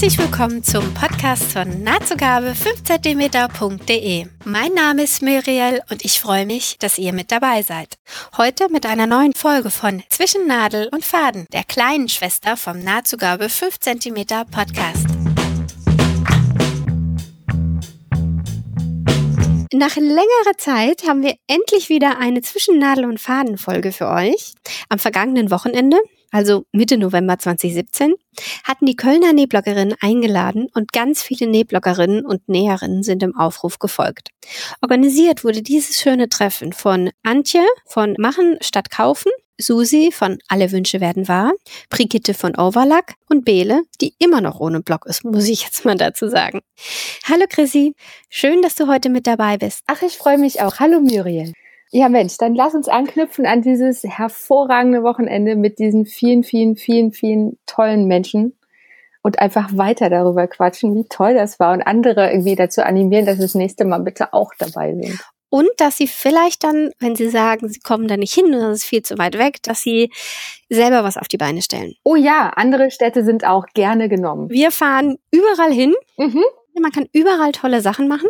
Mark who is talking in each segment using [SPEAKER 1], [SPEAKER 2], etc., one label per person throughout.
[SPEAKER 1] Herzlich willkommen zum Podcast von nahtzugabe 5cm.de. Mein Name ist Muriel und ich freue mich, dass ihr mit dabei seid. Heute mit einer neuen Folge von Zwischen Nadel und Faden, der kleinen Schwester vom Nahtzugabe 5 cm Podcast. Nach längerer Zeit haben wir endlich wieder eine Zwischennadel- und Fadenfolge für euch. Am vergangenen Wochenende, also Mitte November 2017, hatten die Kölner Nähbloggerinnen eingeladen und ganz viele Nähbloggerinnen und Näherinnen sind im Aufruf gefolgt. Organisiert wurde dieses schöne Treffen von Antje von Machen statt Kaufen, Susi von Alle Wünsche werden wahr, Brigitte von Overlack und Bele, die immer noch ohne Blog ist, muss ich jetzt mal dazu sagen. Hallo Chrissy, schön, dass du heute mit dabei bist.
[SPEAKER 2] Ach, ich freue mich auch. Hallo Muriel. Ja Mensch, dann lass uns anknüpfen an dieses hervorragende Wochenende mit diesen vielen, vielen, vielen, vielen tollen Menschen und einfach weiter darüber quatschen, wie toll das war und andere irgendwie dazu animieren, dass das nächste Mal bitte auch dabei sind.
[SPEAKER 1] Und dass sie vielleicht dann, wenn sie sagen, sie kommen da nicht hin, das ist viel zu weit weg, dass sie selber was auf die Beine stellen.
[SPEAKER 2] Oh ja, andere Städte sind auch gerne genommen.
[SPEAKER 1] Wir fahren überall hin. Mhm. Man kann überall tolle Sachen machen.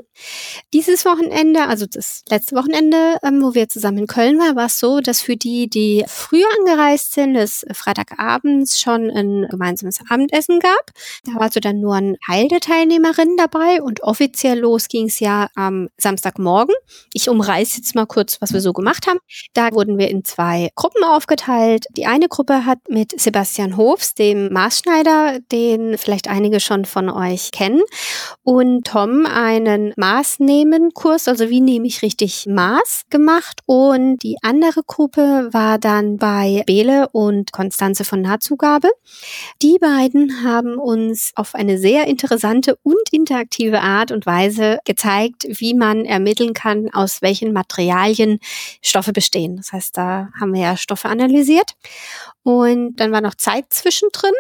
[SPEAKER 1] Dieses Wochenende, also das letzte Wochenende, ähm, wo wir zusammen in Köln waren, war es so, dass für die, die früher angereist sind, es Freitagabends schon ein gemeinsames Abendessen gab. Da war also dann nur ein Teil der Teilnehmerinnen dabei und offiziell los ging es ja am Samstagmorgen. Ich umreiße jetzt mal kurz, was wir so gemacht haben. Da wurden wir in zwei Gruppen aufgeteilt. Die eine Gruppe hat mit Sebastian Hofs, dem Maßschneider, den vielleicht einige schon von euch kennen, und Tom einen Maßnehmen-Kurs, also wie nehme ich richtig Maß gemacht. Und die andere Gruppe war dann bei Bele und Konstanze von Nahtzugabe. Die beiden haben uns auf eine sehr interessante und interaktive Art und Weise gezeigt, wie man ermitteln kann, aus welchen Materialien Stoffe bestehen. Das heißt, da haben wir ja Stoffe analysiert. Und dann war noch Zeit zwischendrin.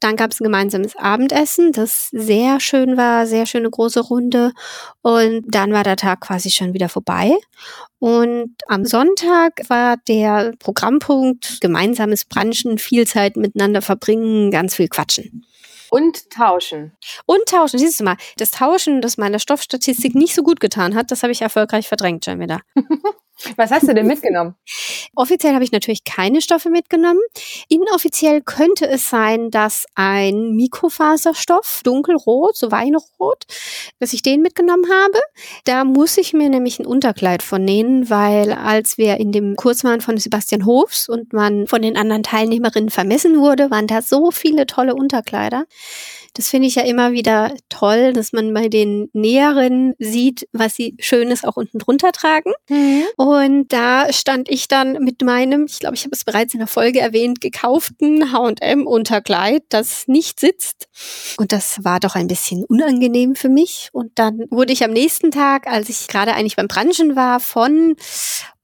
[SPEAKER 1] Dann gab es ein gemeinsames Abendessen, das sehr schön war, sehr schöne große Runde. Und dann war der Tag quasi schon wieder vorbei. Und am Sonntag war der Programmpunkt gemeinsames Branchen, viel Zeit miteinander verbringen, ganz viel quatschen.
[SPEAKER 2] Und tauschen.
[SPEAKER 1] Und tauschen, siehst du mal. Das Tauschen, das meiner Stoffstatistik nicht so gut getan hat, das habe ich erfolgreich verdrängt schon wieder.
[SPEAKER 2] Was hast du denn mitgenommen?
[SPEAKER 1] Offiziell habe ich natürlich keine Stoffe mitgenommen. Inoffiziell könnte es sein, dass ein Mikrofaserstoff, dunkelrot, so Weinrot, dass ich den mitgenommen habe. Da muss ich mir nämlich ein Unterkleid von nähen, weil als wir in dem Kurs waren von Sebastian Hofs und man von den anderen Teilnehmerinnen vermessen wurde, waren da so viele tolle Unterkleider. Das finde ich ja immer wieder toll, dass man bei den Näherinnen sieht, was sie Schönes auch unten drunter tragen. Mhm. Und da stand ich dann mit meinem, ich glaube, ich habe es bereits in der Folge erwähnt, gekauften H&M-Unterkleid, das nicht sitzt. Und das war doch ein bisschen unangenehm für mich. Und dann wurde ich am nächsten Tag, als ich gerade eigentlich beim Branchen war, von,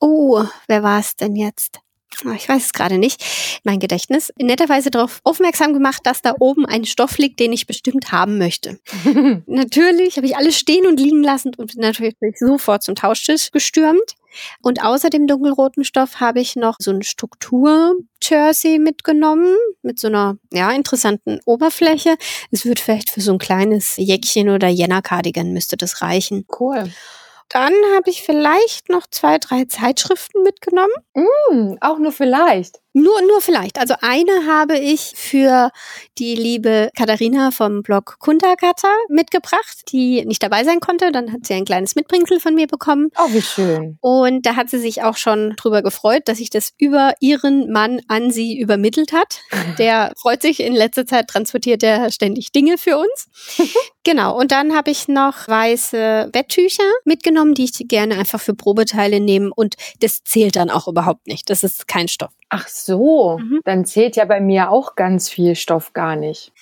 [SPEAKER 1] oh, wer war es denn jetzt? Ah, ich weiß es gerade nicht, mein Gedächtnis, netterweise darauf aufmerksam gemacht, dass da oben ein Stoff liegt, den ich bestimmt haben möchte. natürlich habe ich alles stehen und liegen lassen und bin natürlich sofort zum Tauschtisch gestürmt. Und außer dem dunkelroten Stoff habe ich noch so ein Struktur-Jersey mitgenommen mit so einer ja interessanten Oberfläche. Es wird vielleicht für so ein kleines Jäckchen oder Jänner-Cardigan müsste das reichen.
[SPEAKER 2] Cool.
[SPEAKER 1] Dann habe ich vielleicht noch zwei, drei Zeitschriften mitgenommen.
[SPEAKER 2] Mm, auch nur vielleicht.
[SPEAKER 1] Nur, nur vielleicht. Also eine habe ich für die liebe Katharina vom Blog Kunterkata mitgebracht, die nicht dabei sein konnte. Dann hat sie ein kleines Mitbringsel von mir bekommen.
[SPEAKER 2] Oh, wie schön.
[SPEAKER 1] Und da hat sie sich auch schon drüber gefreut, dass ich das über ihren Mann an sie übermittelt hat. Der freut sich. In letzter Zeit transportiert er ständig Dinge für uns. genau. Und dann habe ich noch weiße Betttücher mitgenommen, die ich gerne einfach für Probeteile nehme. Und das zählt dann auch überhaupt nicht. Das ist kein Stoff.
[SPEAKER 2] Ach so, mhm. dann zählt ja bei mir auch ganz viel Stoff gar nicht.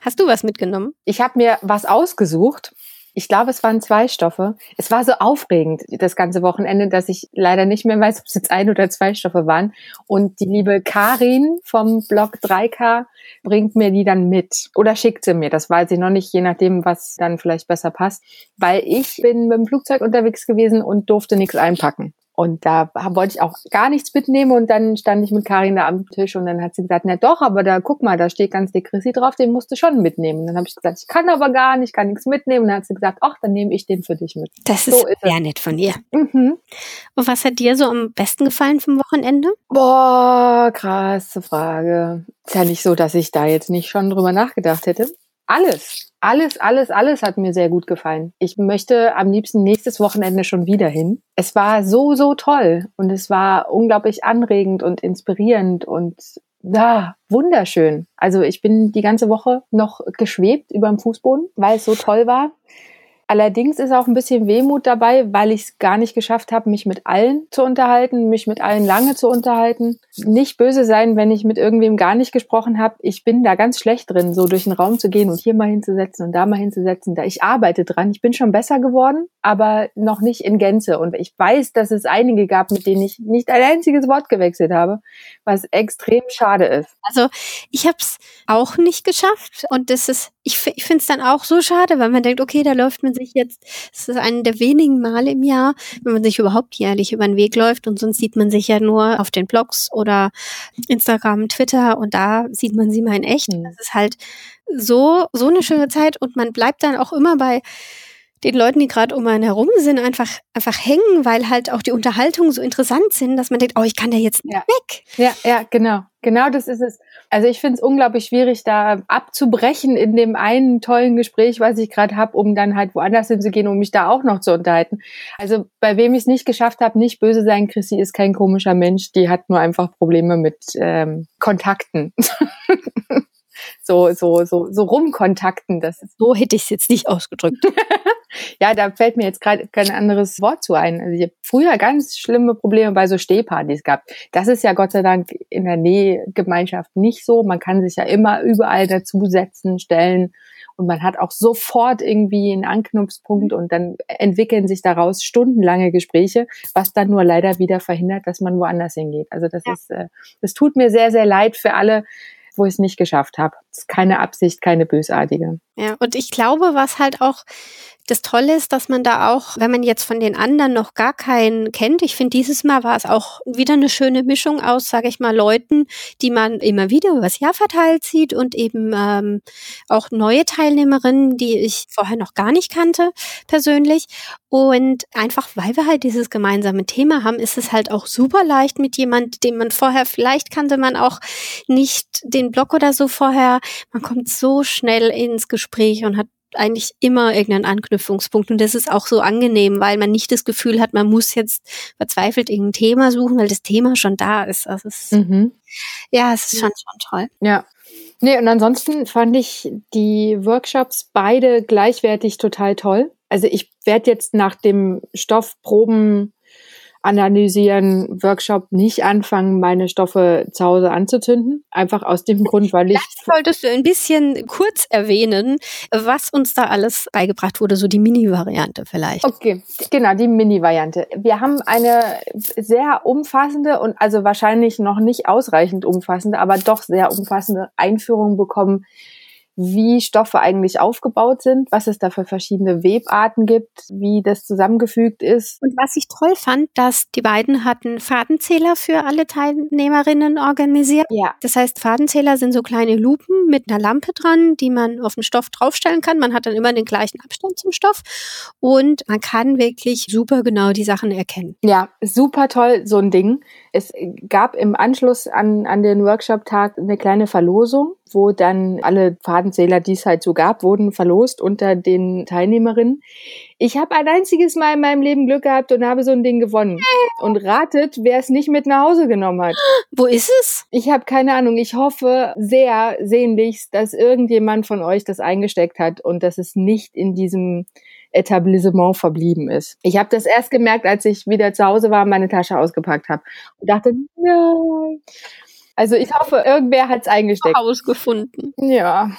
[SPEAKER 1] Hast du was mitgenommen?
[SPEAKER 2] Ich habe mir was ausgesucht. Ich glaube, es waren zwei Stoffe. Es war so aufregend das ganze Wochenende, dass ich leider nicht mehr weiß, ob es jetzt ein oder zwei Stoffe waren. Und die liebe Karin vom Blog 3K bringt mir die dann mit oder schickt sie mir. Das weiß ich noch nicht, je nachdem, was dann vielleicht besser passt. Weil ich bin mit dem Flugzeug unterwegs gewesen und durfte nichts einpacken. Und da wollte ich auch gar nichts mitnehmen und dann stand ich mit Karin da am Tisch und dann hat sie gesagt, na doch, aber da guck mal, da steht ganz dick Chrissy drauf, den musst du schon mitnehmen. Und dann habe ich gesagt, ich kann aber gar nicht, kann nichts mitnehmen. Und dann hat sie gesagt, ach, dann nehme ich den für dich mit.
[SPEAKER 1] Das so ist sehr nett von ihr. Mhm. Und was hat dir so am besten gefallen vom Wochenende?
[SPEAKER 2] Boah, krasse Frage. Ist ja nicht so, dass ich da jetzt nicht schon drüber nachgedacht hätte. Alles, alles, alles, alles hat mir sehr gut gefallen. Ich möchte am liebsten nächstes Wochenende schon wieder hin. Es war so, so toll und es war unglaublich anregend und inspirierend und ja, wunderschön. Also ich bin die ganze Woche noch geschwebt über dem Fußboden, weil es so toll war. Allerdings ist auch ein bisschen Wehmut dabei, weil ich es gar nicht geschafft habe, mich mit allen zu unterhalten, mich mit allen lange zu unterhalten. Nicht böse sein, wenn ich mit irgendwem gar nicht gesprochen habe. Ich bin da ganz schlecht drin, so durch den Raum zu gehen und hier mal hinzusetzen und da mal hinzusetzen. Da ich arbeite dran. Ich bin schon besser geworden, aber noch nicht in Gänze. Und ich weiß, dass es einige gab, mit denen ich nicht ein einziges Wort gewechselt habe, was extrem schade ist.
[SPEAKER 1] Also ich habe es auch nicht geschafft und das ist, ich, ich finde es dann auch so schade, weil man denkt, okay, da läuft man sich jetzt, es ist eine der wenigen Male im Jahr, wenn man sich überhaupt jährlich über den Weg läuft und sonst sieht man sich ja nur auf den Blogs oder Instagram, Twitter und da sieht man sie mal in echt. Mhm. Das ist halt so, so eine schöne Zeit und man bleibt dann auch immer bei den Leuten, die gerade um einen herum sind, einfach, einfach hängen, weil halt auch die Unterhaltungen so interessant sind, dass man denkt, oh, ich kann da jetzt
[SPEAKER 2] ja.
[SPEAKER 1] weg.
[SPEAKER 2] Ja, ja, genau. Genau das ist es. Also ich finde es unglaublich schwierig, da abzubrechen in dem einen tollen Gespräch, was ich gerade habe, um dann halt woanders hinzugehen, um mich da auch noch zu unterhalten. Also bei wem ich es nicht geschafft habe, nicht böse sein, Chrissy ist kein komischer Mensch, die hat nur einfach Probleme mit ähm, Kontakten. so, so, so, so rumkontakten. Das ist
[SPEAKER 1] so hätte ich es jetzt nicht ausgedrückt.
[SPEAKER 2] ja, da fällt mir jetzt gerade kein anderes Wort zu ein. Also ich habe früher ganz schlimme Probleme bei so Stehpartys gehabt. Das ist ja Gott sei Dank in der Nähgemeinschaft nicht so. Man kann sich ja immer überall dazusetzen, stellen und man hat auch sofort irgendwie einen Anknüpfpunkt und dann entwickeln sich daraus stundenlange Gespräche, was dann nur leider wieder verhindert, dass man woanders hingeht. Also das ja. ist, äh, das tut mir sehr, sehr leid für alle, wo ich es nicht geschafft habe. Ist keine Absicht, keine bösartige.
[SPEAKER 1] Ja, und ich glaube, was halt auch das Tolle ist, dass man da auch, wenn man jetzt von den anderen noch gar keinen kennt, ich finde, dieses Mal war es auch wieder eine schöne Mischung aus, sage ich mal, Leuten, die man immer wieder übers Jahr verteilt sieht und eben ähm, auch neue Teilnehmerinnen, die ich vorher noch gar nicht kannte persönlich. Und einfach, weil wir halt dieses gemeinsame Thema haben, ist es halt auch super leicht mit jemand, den man vorher, vielleicht kannte man auch nicht den Blog oder so vorher. Man kommt so schnell ins Gespräch und hat eigentlich immer irgendeinen Anknüpfungspunkt. Und das ist auch so angenehm, weil man nicht das Gefühl hat, man muss jetzt verzweifelt irgendein Thema suchen, weil das Thema schon da ist. Also es, mhm. ja, es ist schon, schon toll.
[SPEAKER 2] Ja. Nee, und ansonsten fand ich die Workshops beide gleichwertig total toll. Also ich werde jetzt nach dem Stoffproben analysieren, Workshop nicht anfangen, meine Stoffe zu Hause anzuzünden. Einfach aus dem Grund, weil ich.
[SPEAKER 1] Vielleicht solltest du ein bisschen kurz erwähnen, was uns da alles beigebracht wurde, so die Mini-Variante vielleicht.
[SPEAKER 2] Okay, genau, die Mini-Variante. Wir haben eine sehr umfassende und also wahrscheinlich noch nicht ausreichend umfassende, aber doch sehr umfassende Einführung bekommen wie Stoffe eigentlich aufgebaut sind, was es da für verschiedene Webarten gibt, wie das zusammengefügt ist.
[SPEAKER 1] Und was ich toll fand, dass die beiden hatten Fadenzähler für alle Teilnehmerinnen organisiert. Ja. Das heißt, Fadenzähler sind so kleine Lupen mit einer Lampe dran, die man auf den Stoff draufstellen kann. Man hat dann immer den gleichen Abstand zum Stoff und man kann wirklich super genau die Sachen erkennen.
[SPEAKER 2] Ja, super toll, so ein Ding. Es gab im Anschluss an, an den Workshop-Tag eine kleine Verlosung wo dann alle Fadenzähler, die es halt so gab, wurden verlost unter den Teilnehmerinnen. Ich habe ein einziges Mal in meinem Leben Glück gehabt und habe so ein Ding gewonnen. Und ratet, wer es nicht mit nach Hause genommen hat.
[SPEAKER 1] Wo ist es?
[SPEAKER 2] Ich habe keine Ahnung. Ich hoffe sehr sehnlichst, dass irgendjemand von euch das eingesteckt hat und dass es nicht in diesem Etablissement verblieben ist. Ich habe das erst gemerkt, als ich wieder zu Hause war und meine Tasche ausgepackt habe und dachte, nein. Also ich hoffe, irgendwer hat es eingesteckt.
[SPEAKER 1] Ausgefunden.
[SPEAKER 2] Ja.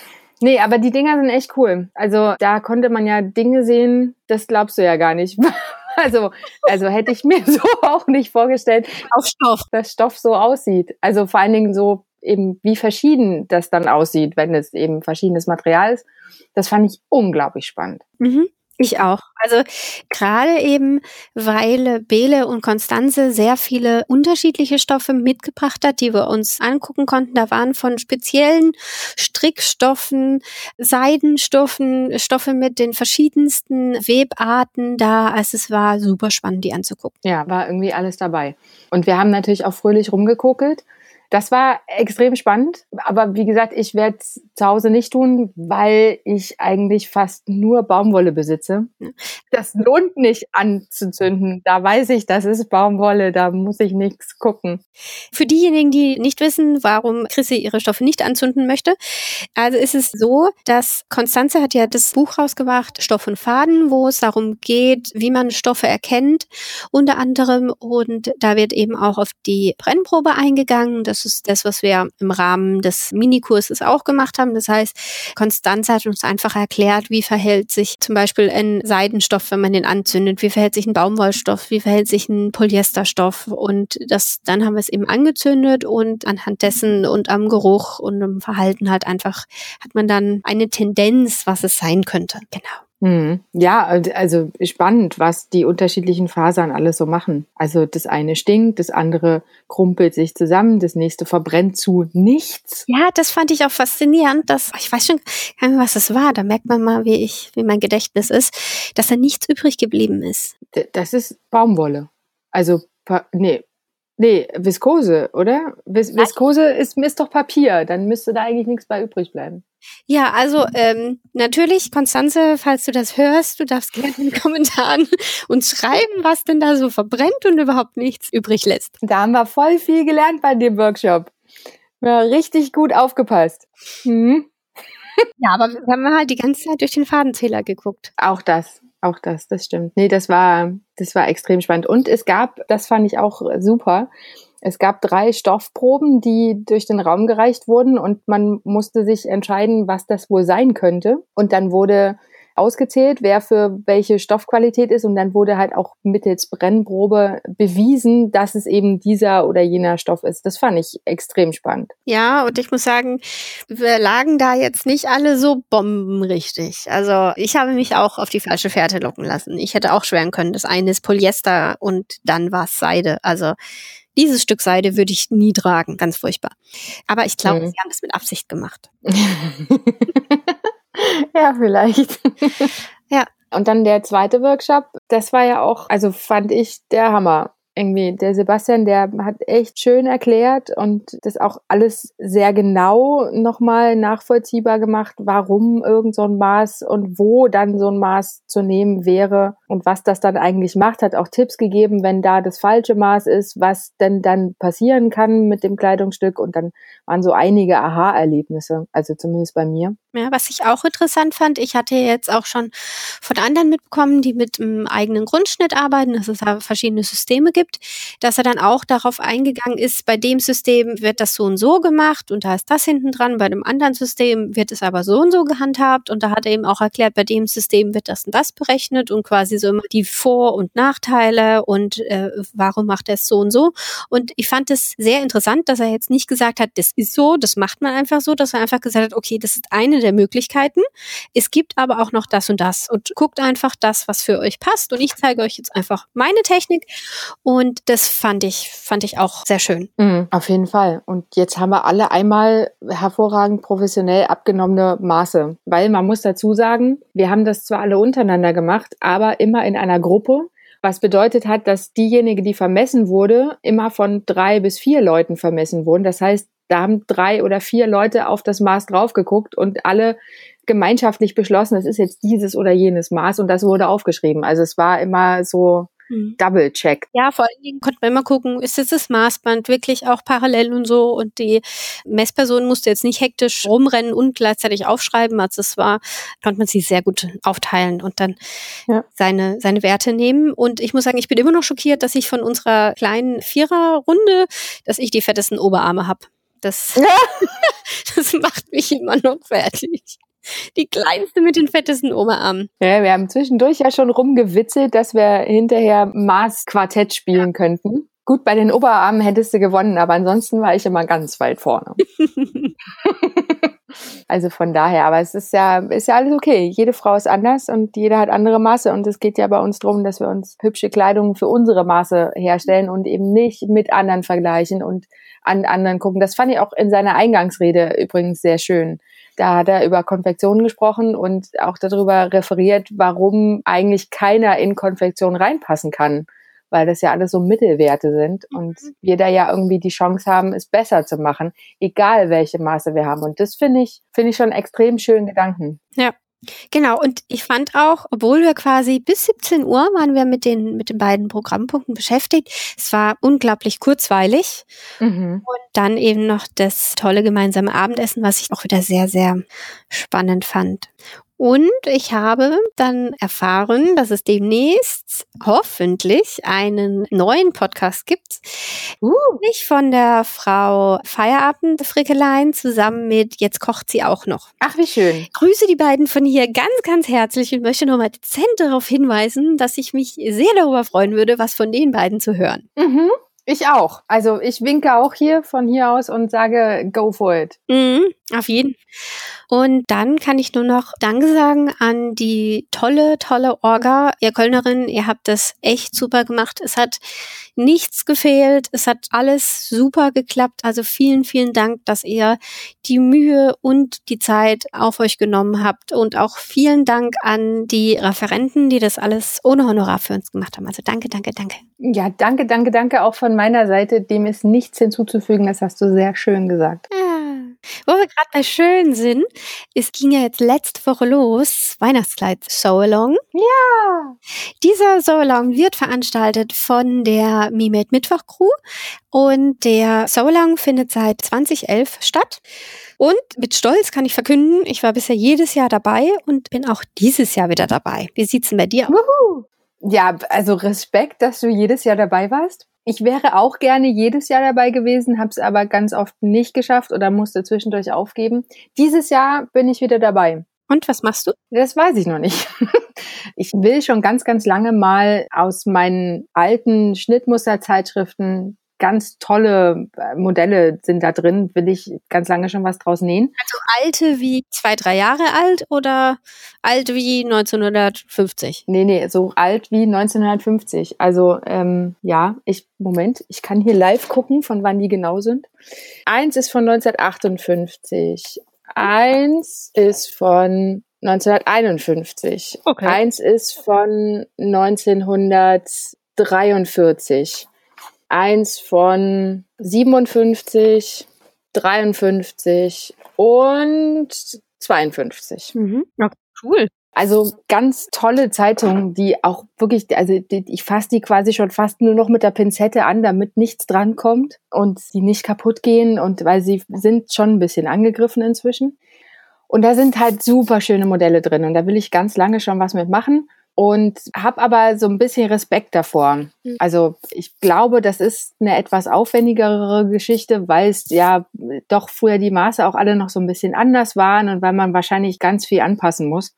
[SPEAKER 2] Nee, aber die Dinger sind echt cool. Also da konnte man ja Dinge sehen, das glaubst du ja gar nicht. Also, also hätte ich mir so auch nicht vorgestellt,
[SPEAKER 1] auf Stoff,
[SPEAKER 2] dass Stoff so aussieht. Also vor allen Dingen so eben, wie verschieden das dann aussieht, wenn es eben verschiedenes Material ist. Das fand ich unglaublich spannend.
[SPEAKER 1] Mhm. Ich auch. Also gerade eben, weil Bele und Konstanze sehr viele unterschiedliche Stoffe mitgebracht hat, die wir uns angucken konnten. Da waren von speziellen Strickstoffen, Seidenstoffen, Stoffe mit den verschiedensten Webarten da. Also es war super spannend, die anzugucken.
[SPEAKER 2] Ja, war irgendwie alles dabei. Und wir haben natürlich auch fröhlich rumgekokelt. Das war extrem spannend, aber wie gesagt, ich werde es zu Hause nicht tun, weil ich eigentlich fast nur Baumwolle besitze. Das lohnt nicht anzuzünden. Da weiß ich, das ist Baumwolle, da muss ich nichts gucken.
[SPEAKER 1] Für diejenigen, die nicht wissen, warum Chrissy ihre Stoffe nicht anzünden möchte, also ist es so, dass Konstanze hat ja das Buch rausgebracht, Stoff und Faden, wo es darum geht, wie man Stoffe erkennt, unter anderem. Und da wird eben auch auf die Brennprobe eingegangen. Das das ist das, was wir im Rahmen des Minikurses auch gemacht haben. Das heißt, Konstanz hat uns einfach erklärt, wie verhält sich zum Beispiel ein Seidenstoff, wenn man den anzündet, wie verhält sich ein Baumwollstoff, wie verhält sich ein Polyesterstoff. Und das, dann haben wir es eben angezündet und anhand dessen und am Geruch und im Verhalten halt einfach hat man dann eine Tendenz, was es sein könnte. Genau.
[SPEAKER 2] Hm. Ja, also spannend, was die unterschiedlichen Fasern alles so machen. Also das eine stinkt, das andere krumpelt sich zusammen, das nächste verbrennt zu nichts.
[SPEAKER 1] Ja, das fand ich auch faszinierend. Dass, ich weiß schon gar nicht, was das war. Da merkt man mal, wie ich, wie mein Gedächtnis ist, dass da nichts übrig geblieben ist.
[SPEAKER 2] Das ist Baumwolle. Also, nee, Nee, Viskose, oder? Vis Viskose ist, ist doch Papier, dann müsste da eigentlich nichts bei übrig bleiben.
[SPEAKER 1] Ja, also ähm, natürlich, Konstanze, falls du das hörst, du darfst gerne in den Kommentaren uns schreiben, was denn da so verbrennt und überhaupt nichts übrig lässt.
[SPEAKER 2] Da haben wir voll viel gelernt bei dem Workshop. Ja, richtig gut aufgepasst. Hm.
[SPEAKER 1] Ja, aber wir haben halt die ganze Zeit durch den Fadenzähler geguckt.
[SPEAKER 2] Auch das. Auch das, das stimmt. Nee, das war, das war extrem spannend. Und es gab, das fand ich auch super, es gab drei Stoffproben, die durch den Raum gereicht wurden und man musste sich entscheiden, was das wohl sein könnte. Und dann wurde ausgezählt, wer für welche Stoffqualität ist und dann wurde halt auch mittels Brennprobe bewiesen, dass es eben dieser oder jener Stoff ist. Das fand ich extrem spannend.
[SPEAKER 1] Ja, und ich muss sagen, wir lagen da jetzt nicht alle so bombenrichtig. Also ich habe mich auch auf die falsche Fährte locken lassen. Ich hätte auch schweren können, das eine ist Polyester und dann war es Seide. Also dieses Stück Seide würde ich nie tragen, ganz furchtbar. Aber ich glaube, mhm. sie haben das mit Absicht gemacht.
[SPEAKER 2] ja, vielleicht.
[SPEAKER 1] ja.
[SPEAKER 2] Und dann der zweite Workshop, das war ja auch, also fand ich der Hammer irgendwie. Der Sebastian, der hat echt schön erklärt und das auch alles sehr genau nochmal nachvollziehbar gemacht, warum irgend so ein Maß und wo dann so ein Maß zu nehmen wäre und was das dann eigentlich macht. Hat auch Tipps gegeben, wenn da das falsche Maß ist, was denn dann passieren kann mit dem Kleidungsstück. Und dann waren so einige Aha-Erlebnisse, also zumindest bei mir.
[SPEAKER 1] Ja, was ich auch interessant fand, ich hatte jetzt auch schon von anderen mitbekommen, die mit einem eigenen Grundschnitt arbeiten, dass es da verschiedene Systeme gibt, dass er dann auch darauf eingegangen ist, bei dem System wird das so und so gemacht und da ist das hinten dran, bei dem anderen System wird es aber so und so gehandhabt und da hat er eben auch erklärt, bei dem System wird das und das berechnet und quasi so immer die Vor- und Nachteile und äh, warum macht er es so und so. Und ich fand es sehr interessant, dass er jetzt nicht gesagt hat, das ist so, das macht man einfach so, dass er einfach gesagt hat, okay, das ist eine der Möglichkeiten. Es gibt aber auch noch das und das und guckt einfach das, was für euch passt. Und ich zeige euch jetzt einfach meine Technik. Und das fand ich, fand ich auch sehr schön.
[SPEAKER 2] Mhm, auf jeden Fall. Und jetzt haben wir alle einmal hervorragend professionell abgenommene Maße. Weil man muss dazu sagen, wir haben das zwar alle untereinander gemacht, aber immer in einer Gruppe was bedeutet hat, dass diejenige, die vermessen wurde, immer von drei bis vier Leuten vermessen wurden. Das heißt, da haben drei oder vier Leute auf das Maß drauf geguckt und alle gemeinschaftlich beschlossen, es ist jetzt dieses oder jenes Maß und das wurde aufgeschrieben. Also es war immer so mhm. Double-Check.
[SPEAKER 1] Ja, vor allen Dingen konnte man immer gucken, ist jetzt das Maßband wirklich auch parallel und so und die Messperson musste jetzt nicht hektisch rumrennen und gleichzeitig aufschreiben, als es war, konnte man sie sehr gut aufteilen und dann ja. seine, seine Werte nehmen. Und ich muss sagen, ich bin immer noch schockiert, dass ich von unserer kleinen Viererrunde, dass ich die fettesten Oberarme habe. Das, ja. das macht mich immer noch fertig. Die kleinste mit den fettesten Oberarmen.
[SPEAKER 2] Ja, wir haben zwischendurch ja schon rumgewitzelt, dass wir hinterher Maß-Quartett spielen ja. könnten. Gut, bei den Oberarmen hättest du gewonnen, aber ansonsten war ich immer ganz weit vorne. Also von daher, aber es ist ja, ist ja alles okay. Jede Frau ist anders und jeder hat andere Maße und es geht ja bei uns darum, dass wir uns hübsche Kleidung für unsere Maße herstellen und eben nicht mit anderen vergleichen und an anderen gucken. Das fand ich auch in seiner Eingangsrede übrigens sehr schön. Da hat er über Konfektion gesprochen und auch darüber referiert, warum eigentlich keiner in Konfektion reinpassen kann weil das ja alles so Mittelwerte sind und mhm. wir da ja irgendwie die Chance haben, es besser zu machen, egal welche Maße wir haben. Und das finde ich, finde ich schon extrem schönen Gedanken.
[SPEAKER 1] Ja. Genau, und ich fand auch, obwohl wir quasi bis 17 Uhr waren wir mit den, mit den beiden Programmpunkten beschäftigt, es war unglaublich kurzweilig. Mhm. Und dann eben noch das tolle gemeinsame Abendessen, was ich auch wieder sehr, sehr spannend fand. Und ich habe dann erfahren, dass es demnächst hoffentlich einen neuen Podcast gibt. Uh. Nicht von der Frau Feierabend Frickelein zusammen mit Jetzt kocht sie auch noch.
[SPEAKER 2] Ach, wie schön.
[SPEAKER 1] grüße die beiden von hier ganz, ganz herzlich und möchte nochmal dezent darauf hinweisen, dass ich mich sehr darüber freuen würde, was von den beiden zu hören.
[SPEAKER 2] Mhm. Ich auch. Also ich winke auch hier von hier aus und sage, go for it.
[SPEAKER 1] Mhm, auf jeden. Und dann kann ich nur noch Danke sagen an die tolle, tolle Orga. Ihr Kölnerin, ihr habt das echt super gemacht. Es hat nichts gefehlt. Es hat alles super geklappt. Also vielen, vielen Dank, dass ihr die Mühe und die Zeit auf euch genommen habt. Und auch vielen Dank an die Referenten, die das alles ohne Honorar für uns gemacht haben. Also danke, danke, danke.
[SPEAKER 2] Ja, danke, danke, danke auch von meiner Seite. Dem ist nichts hinzuzufügen. Das hast du sehr schön gesagt.
[SPEAKER 1] Ja. Wo wir gerade bei schön sind, es ging ja jetzt letzte Woche los, Weihnachtskleid So-Along.
[SPEAKER 2] Ja.
[SPEAKER 1] Dieser So-Along wird veranstaltet von der Mimate Mittwoch Crew und der So-Along findet seit 2011 statt. Und mit Stolz kann ich verkünden, ich war bisher jedes Jahr dabei und bin auch dieses Jahr wieder dabei. Wie sieht's denn bei dir aus?
[SPEAKER 2] Ja, also Respekt, dass du jedes Jahr dabei warst. Ich wäre auch gerne jedes Jahr dabei gewesen, habe es aber ganz oft nicht geschafft oder musste zwischendurch aufgeben. Dieses Jahr bin ich wieder dabei.
[SPEAKER 1] Und was machst du?
[SPEAKER 2] Das weiß ich noch nicht. Ich will schon ganz, ganz lange mal aus meinen alten Schnittmusterzeitschriften ganz tolle äh, Modelle sind da drin, will ich ganz lange schon was draus nähen.
[SPEAKER 1] Also alte wie zwei, drei Jahre alt oder alt wie 1950?
[SPEAKER 2] Nee, nee, so alt wie 1950. Also ähm, ja, ich, Moment, ich kann hier live gucken, von wann die genau sind. Eins ist von 1958. Eins ist von 1951. Okay. Eins ist von 1943 eins von 57, 53 und 52.
[SPEAKER 1] Mhm. Ja, cool.
[SPEAKER 2] Also ganz tolle Zeitungen, die auch wirklich, also die, ich fasse die quasi schon fast nur noch mit der Pinzette an, damit nichts drankommt und sie nicht kaputt gehen und weil sie sind schon ein bisschen angegriffen inzwischen. Und da sind halt super schöne Modelle drin und da will ich ganz lange schon was mitmachen und habe aber so ein bisschen Respekt davor. Mhm. Also ich glaube, das ist eine etwas aufwendigere Geschichte, weil es ja doch früher die Maße auch alle noch so ein bisschen anders waren und weil man wahrscheinlich ganz viel anpassen muss.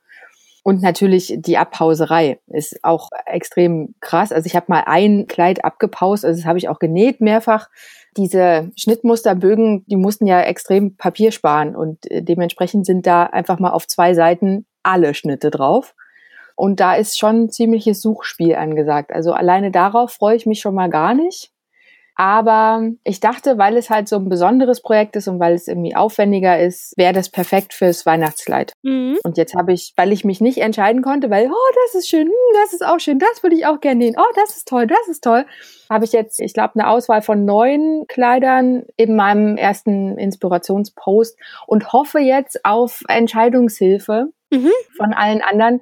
[SPEAKER 2] Und natürlich die Abpauserei ist auch extrem krass. Also ich habe mal ein Kleid abgepaust, also das habe ich auch genäht mehrfach. Diese Schnittmusterbögen, die mussten ja extrem Papier sparen und äh, dementsprechend sind da einfach mal auf zwei Seiten alle Schnitte drauf. Und da ist schon ein ziemliches Suchspiel angesagt. Also alleine darauf freue ich mich schon mal gar nicht. Aber ich dachte, weil es halt so ein besonderes Projekt ist und weil es irgendwie aufwendiger ist, wäre das perfekt fürs Weihnachtskleid. Mhm. Und jetzt habe ich, weil ich mich nicht entscheiden konnte, weil, oh, das ist schön, hm, das ist auch schön, das würde ich auch gerne nehmen, oh, das ist toll, das ist toll, habe ich jetzt, ich glaube, eine Auswahl von neun Kleidern in meinem ersten Inspirationspost und hoffe jetzt auf Entscheidungshilfe mhm. von allen anderen,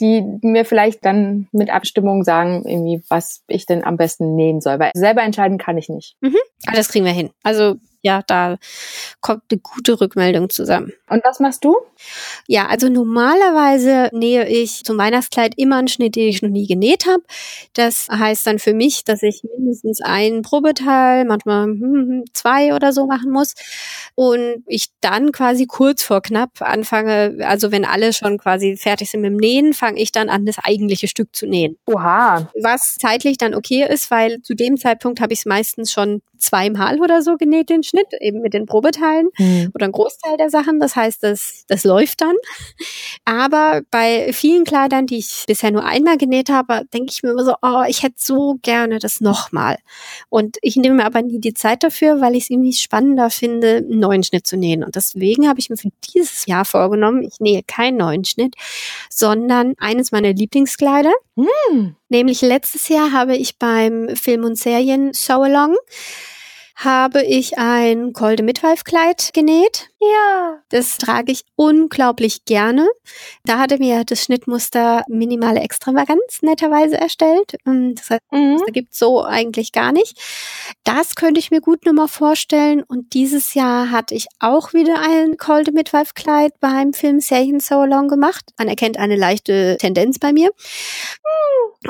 [SPEAKER 2] die mir vielleicht dann mit Abstimmung sagen, irgendwie, was ich denn am besten nähen soll. Weil selber entscheiden kann ich nicht.
[SPEAKER 1] Mhm. Aber das kriegen wir hin. Also ja, da kommt eine gute Rückmeldung zusammen.
[SPEAKER 2] Und was machst du?
[SPEAKER 1] Ja, also normalerweise nähe ich zum Weihnachtskleid immer einen Schnitt, den ich noch nie genäht habe. Das heißt dann für mich, dass ich mindestens ein Probeteil, manchmal hm, hm, zwei oder so machen muss. Und ich dann quasi kurz vor knapp anfange, also wenn alle schon quasi fertig sind mit dem Nähen, fange ich dann an, das eigentliche Stück zu nähen.
[SPEAKER 2] Oha.
[SPEAKER 1] Was zeitlich dann okay ist, weil zu dem Zeitpunkt habe ich es meistens schon zweimal oder so genäht, den Schnitt. Schnitt, eben mit den Probeteilen mhm. oder ein Großteil der Sachen. Das heißt, das, das läuft dann. Aber bei vielen Kleidern, die ich bisher nur einmal genäht habe, denke ich mir immer so, oh, ich hätte so gerne das nochmal. Und ich nehme mir aber nie die Zeit dafür, weil ich es irgendwie spannender finde, einen neuen Schnitt zu nähen. Und deswegen habe ich mir für dieses Jahr vorgenommen, ich nähe keinen neuen Schnitt, sondern eines meiner Lieblingskleider. Mhm. Nämlich letztes Jahr habe ich beim Film und Serien Sew Along habe ich ein Col de Midwife Kleid genäht. Ja. Das trage ich unglaublich gerne. Da hatte mir das Schnittmuster Minimale Extravaganz netterweise erstellt. Das heißt, mhm. da gibt's so eigentlich gar nicht. Das könnte ich mir gut nochmal vorstellen. Und dieses Jahr hatte ich auch wieder ein Col de Midwife Kleid beim Film Serien So Along gemacht. Man erkennt eine leichte Tendenz bei mir.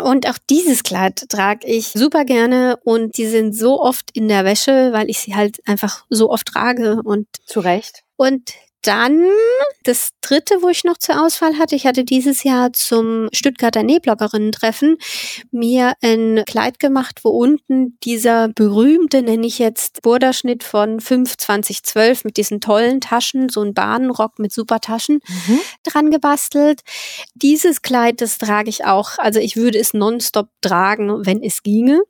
[SPEAKER 1] Und auch dieses Kleid trage ich super gerne und die sind so oft in der Wäsche, weil ich sie halt einfach so oft trage und
[SPEAKER 2] zu Recht.
[SPEAKER 1] Und dann das dritte, wo ich noch zur Auswahl hatte, ich hatte dieses Jahr zum Stuttgarter Nähbloggerinnen-Treffen mir ein Kleid gemacht, wo unten dieser berühmte, nenne ich jetzt, Burderschnitt von 5 2012 mit diesen tollen Taschen, so ein Bahnenrock mit super Taschen mhm. dran gebastelt. Dieses Kleid, das trage ich auch, also ich würde es nonstop tragen, wenn es ginge.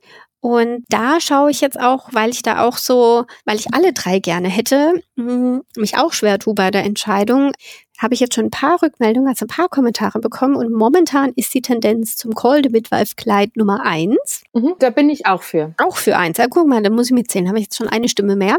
[SPEAKER 1] Und da schaue ich jetzt auch, weil ich da auch so, weil ich alle drei gerne hätte, hm, mich auch schwer tue bei der Entscheidung, habe ich jetzt schon ein paar Rückmeldungen, also ein paar Kommentare bekommen und momentan ist die Tendenz zum Call the Midwife Kleid Nummer eins.
[SPEAKER 2] Mhm, da bin ich auch für.
[SPEAKER 1] Auch für eins. Ja, guck mal, da muss ich mitzählen, habe ich jetzt schon eine Stimme mehr.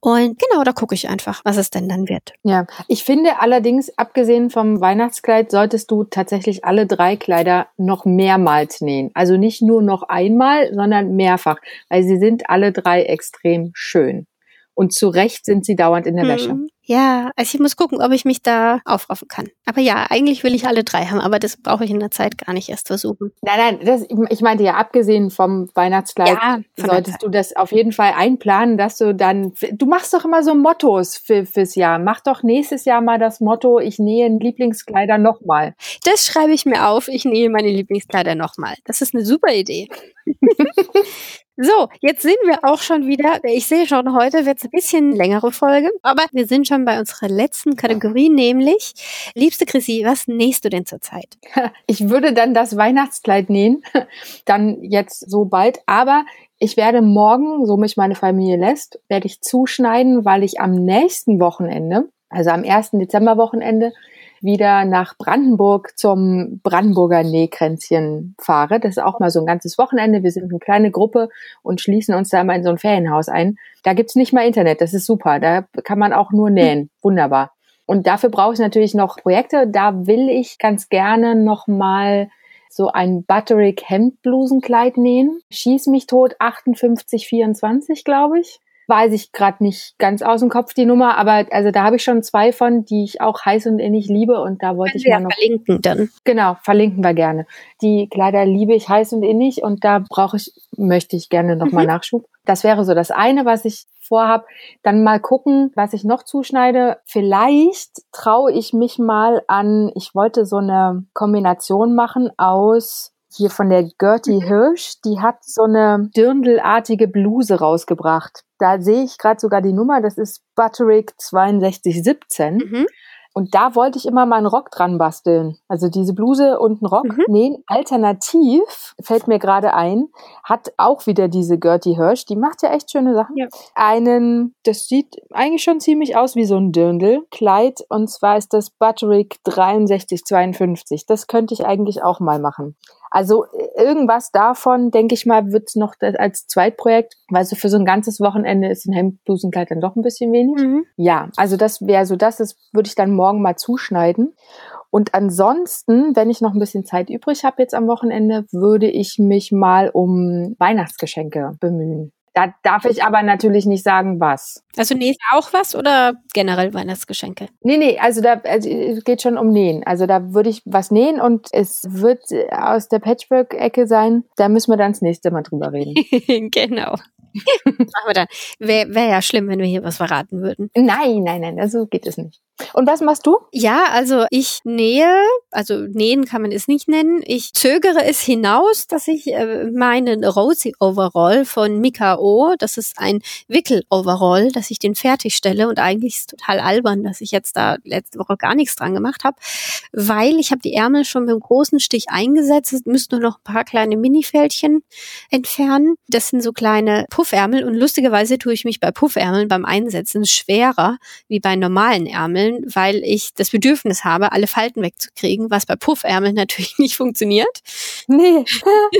[SPEAKER 1] Und genau, da gucke ich einfach, was es denn dann wird.
[SPEAKER 2] Ja, ich finde allerdings, abgesehen vom Weihnachtskleid, solltest du tatsächlich alle drei Kleider noch mehrmals nähen. Also nicht nur noch einmal, sondern mehrfach, weil sie sind alle drei extrem schön. Und zu Recht sind sie dauernd in der mhm. Wäsche.
[SPEAKER 1] Ja, also ich muss gucken, ob ich mich da aufraffen kann. Aber ja, eigentlich will ich alle drei haben, aber das brauche ich in der Zeit gar nicht erst versuchen.
[SPEAKER 2] Nein, nein, das, ich meinte ja, abgesehen vom Weihnachtskleid, ja, solltest du das auf jeden Fall einplanen, dass du dann, du machst doch immer so Mottos für, fürs Jahr. Mach doch nächstes Jahr mal das Motto, ich nähe Lieblingskleider nochmal.
[SPEAKER 1] Das schreibe ich mir auf, ich nähe meine Lieblingskleider nochmal. Das ist eine super Idee. So, jetzt sind wir auch schon wieder, ich sehe schon, heute wird es ein bisschen längere Folge, aber wir sind schon bei unserer letzten Kategorie, nämlich, liebste Chrissy, was nähst du denn zurzeit?
[SPEAKER 2] Ich würde dann das Weihnachtskleid nähen, dann jetzt so bald, aber ich werde morgen, so mich meine Familie lässt, werde ich zuschneiden, weil ich am nächsten Wochenende, also am 1. Dezember Wochenende, wieder nach Brandenburg zum Brandenburger Nähkränzchen fahre. Das ist auch mal so ein ganzes Wochenende. Wir sind eine kleine Gruppe und schließen uns da mal in so ein Ferienhaus ein. Da gibt's nicht mal Internet, das ist super. Da kann man auch nur nähen. Wunderbar. Und dafür brauche ich natürlich noch Projekte. Da will ich ganz gerne noch mal so ein Butterick Hemdblusenkleid nähen. Schieß mich tot 58, 24, glaube ich weiß ich gerade nicht ganz aus dem Kopf die Nummer, aber also da habe ich schon zwei von, die ich auch heiß und innig liebe und da wollte ich mal noch
[SPEAKER 1] verlinken dann.
[SPEAKER 2] Genau, verlinken wir gerne. Die Kleider liebe ich heiß und innig und da brauche ich möchte ich gerne noch mhm. mal Nachschub. Das wäre so das eine, was ich vorhab. Dann mal gucken, was ich noch zuschneide. Vielleicht traue ich mich mal an, ich wollte so eine Kombination machen aus hier von der Gertie mhm. Hirsch, die hat so eine dirndelartige Bluse rausgebracht da sehe ich gerade sogar die Nummer, das ist Butterick 6217. Mhm. Und da wollte ich immer mal einen Rock dran basteln. Also diese Bluse und einen Rock mhm. nähen. Alternativ, fällt mir gerade ein, hat auch wieder diese Gertie Hirsch, die macht ja echt schöne Sachen. Ja. Einen, das sieht eigentlich schon ziemlich aus wie so ein Dirndl, Kleid. Und zwar ist das Butterick 6352. Das könnte ich eigentlich auch mal machen. Also äh, irgendwas davon, denke ich mal, wird es noch als Zweitprojekt, weil so für so ein ganzes Wochenende ist ein Hemdblusenkleid dann doch ein bisschen wenig. Mhm. Ja, also das wäre so das, das würde ich dann morgen mal zuschneiden. Und ansonsten, wenn ich noch ein bisschen Zeit übrig habe jetzt am Wochenende, würde ich mich mal um Weihnachtsgeschenke bemühen. Da darf ich aber natürlich nicht sagen, was.
[SPEAKER 1] Also nähst auch was oder generell Weihnachtsgeschenke?
[SPEAKER 2] Nee, nee, also da also es geht schon um Nähen. Also da würde ich was nähen und es wird aus der Patchwork-Ecke sein. Da müssen wir dann das nächste Mal drüber reden.
[SPEAKER 1] genau. Aber dann wäre wär ja schlimm, wenn wir hier was verraten würden.
[SPEAKER 2] Nein, nein, nein, also geht es nicht. Und was machst du?
[SPEAKER 1] Ja, also ich nähe, also nähen kann man es nicht nennen. Ich zögere es hinaus, dass ich äh, meinen Rosy Overall von Mika O, das ist ein Wickel Overall, dass ich den fertigstelle und eigentlich ist es total albern, dass ich jetzt da letzte Woche gar nichts dran gemacht habe, weil ich habe die Ärmel schon mit dem großen Stich eingesetzt, es müssten nur noch ein paar kleine Minifältchen entfernen. Das sind so kleine Puffärmel und lustigerweise tue ich mich bei Puffärmeln beim Einsetzen schwerer wie bei normalen Ärmeln weil ich das Bedürfnis habe, alle Falten wegzukriegen, was bei Puffärmeln natürlich nicht funktioniert.
[SPEAKER 2] Nee.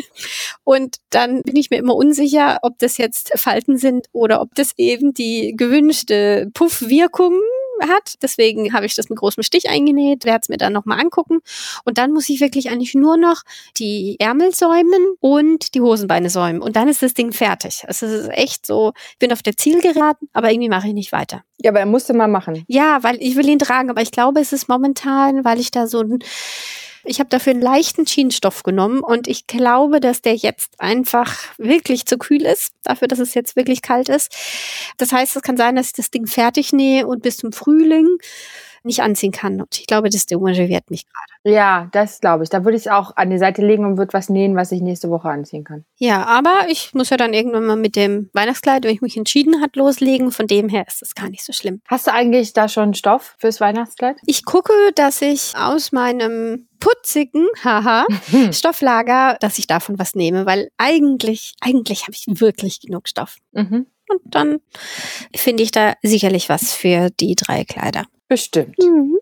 [SPEAKER 1] Und dann bin ich mir immer unsicher, ob das jetzt Falten sind oder ob das eben die gewünschte Puffwirkung hat. Deswegen habe ich das mit großem Stich eingenäht, werde es mir dann nochmal angucken. Und dann muss ich wirklich eigentlich nur noch die Ärmel säumen und die Hosenbeine säumen. Und dann ist das Ding fertig. Also es ist echt so, ich bin auf der Zielgeraden, aber irgendwie mache ich nicht weiter.
[SPEAKER 2] Ja, aber er musste mal machen.
[SPEAKER 1] Ja, weil ich will ihn tragen, aber ich glaube, es ist momentan, weil ich da so ein ich habe dafür einen leichten Schienenstoff genommen und ich glaube, dass der jetzt einfach wirklich zu kühl ist, dafür, dass es jetzt wirklich kalt ist. Das heißt, es kann sein, dass ich das Ding fertig nähe und bis zum Frühling nicht anziehen kann. Und ich glaube, das demotiviert mich gerade.
[SPEAKER 2] Ja, das glaube ich. Da würde ich es auch an die Seite legen und würde was nähen, was ich nächste Woche anziehen kann.
[SPEAKER 1] Ja, aber ich muss ja dann irgendwann mal mit dem Weihnachtskleid, wenn ich mich entschieden hat, loslegen. Von dem her ist das gar nicht so schlimm.
[SPEAKER 2] Hast du eigentlich da schon Stoff fürs Weihnachtskleid?
[SPEAKER 1] Ich gucke, dass ich aus meinem putzigen, haha, Stofflager, dass ich davon was nehme, weil eigentlich, eigentlich habe ich wirklich genug Stoff. Mhm. Und dann finde ich da sicherlich was für die drei Kleider.
[SPEAKER 2] Bestimmt. Mhm.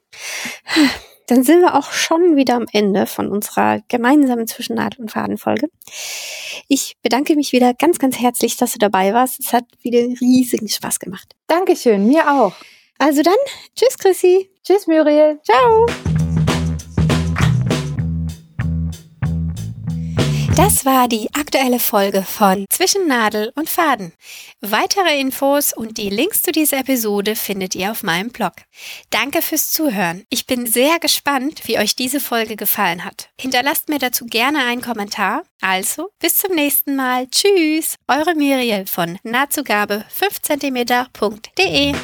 [SPEAKER 1] Dann sind wir auch schon wieder am Ende von unserer gemeinsamen Zwischennadel- und Fadenfolge. Ich bedanke mich wieder ganz, ganz herzlich, dass du dabei warst. Es hat wieder riesigen Spaß gemacht.
[SPEAKER 2] Dankeschön, mir auch.
[SPEAKER 1] Also dann, tschüss Chrissy.
[SPEAKER 2] Tschüss Muriel.
[SPEAKER 1] Ciao. Das war die aktuelle Folge von Zwischen Nadel und Faden. Weitere Infos und die Links zu dieser Episode findet ihr auf meinem Blog. Danke fürs Zuhören. Ich bin sehr gespannt, wie euch diese Folge gefallen hat. Hinterlasst mir dazu gerne einen Kommentar. Also, bis zum nächsten Mal. Tschüss, eure Miriel von nahtzugabe 5cm.de.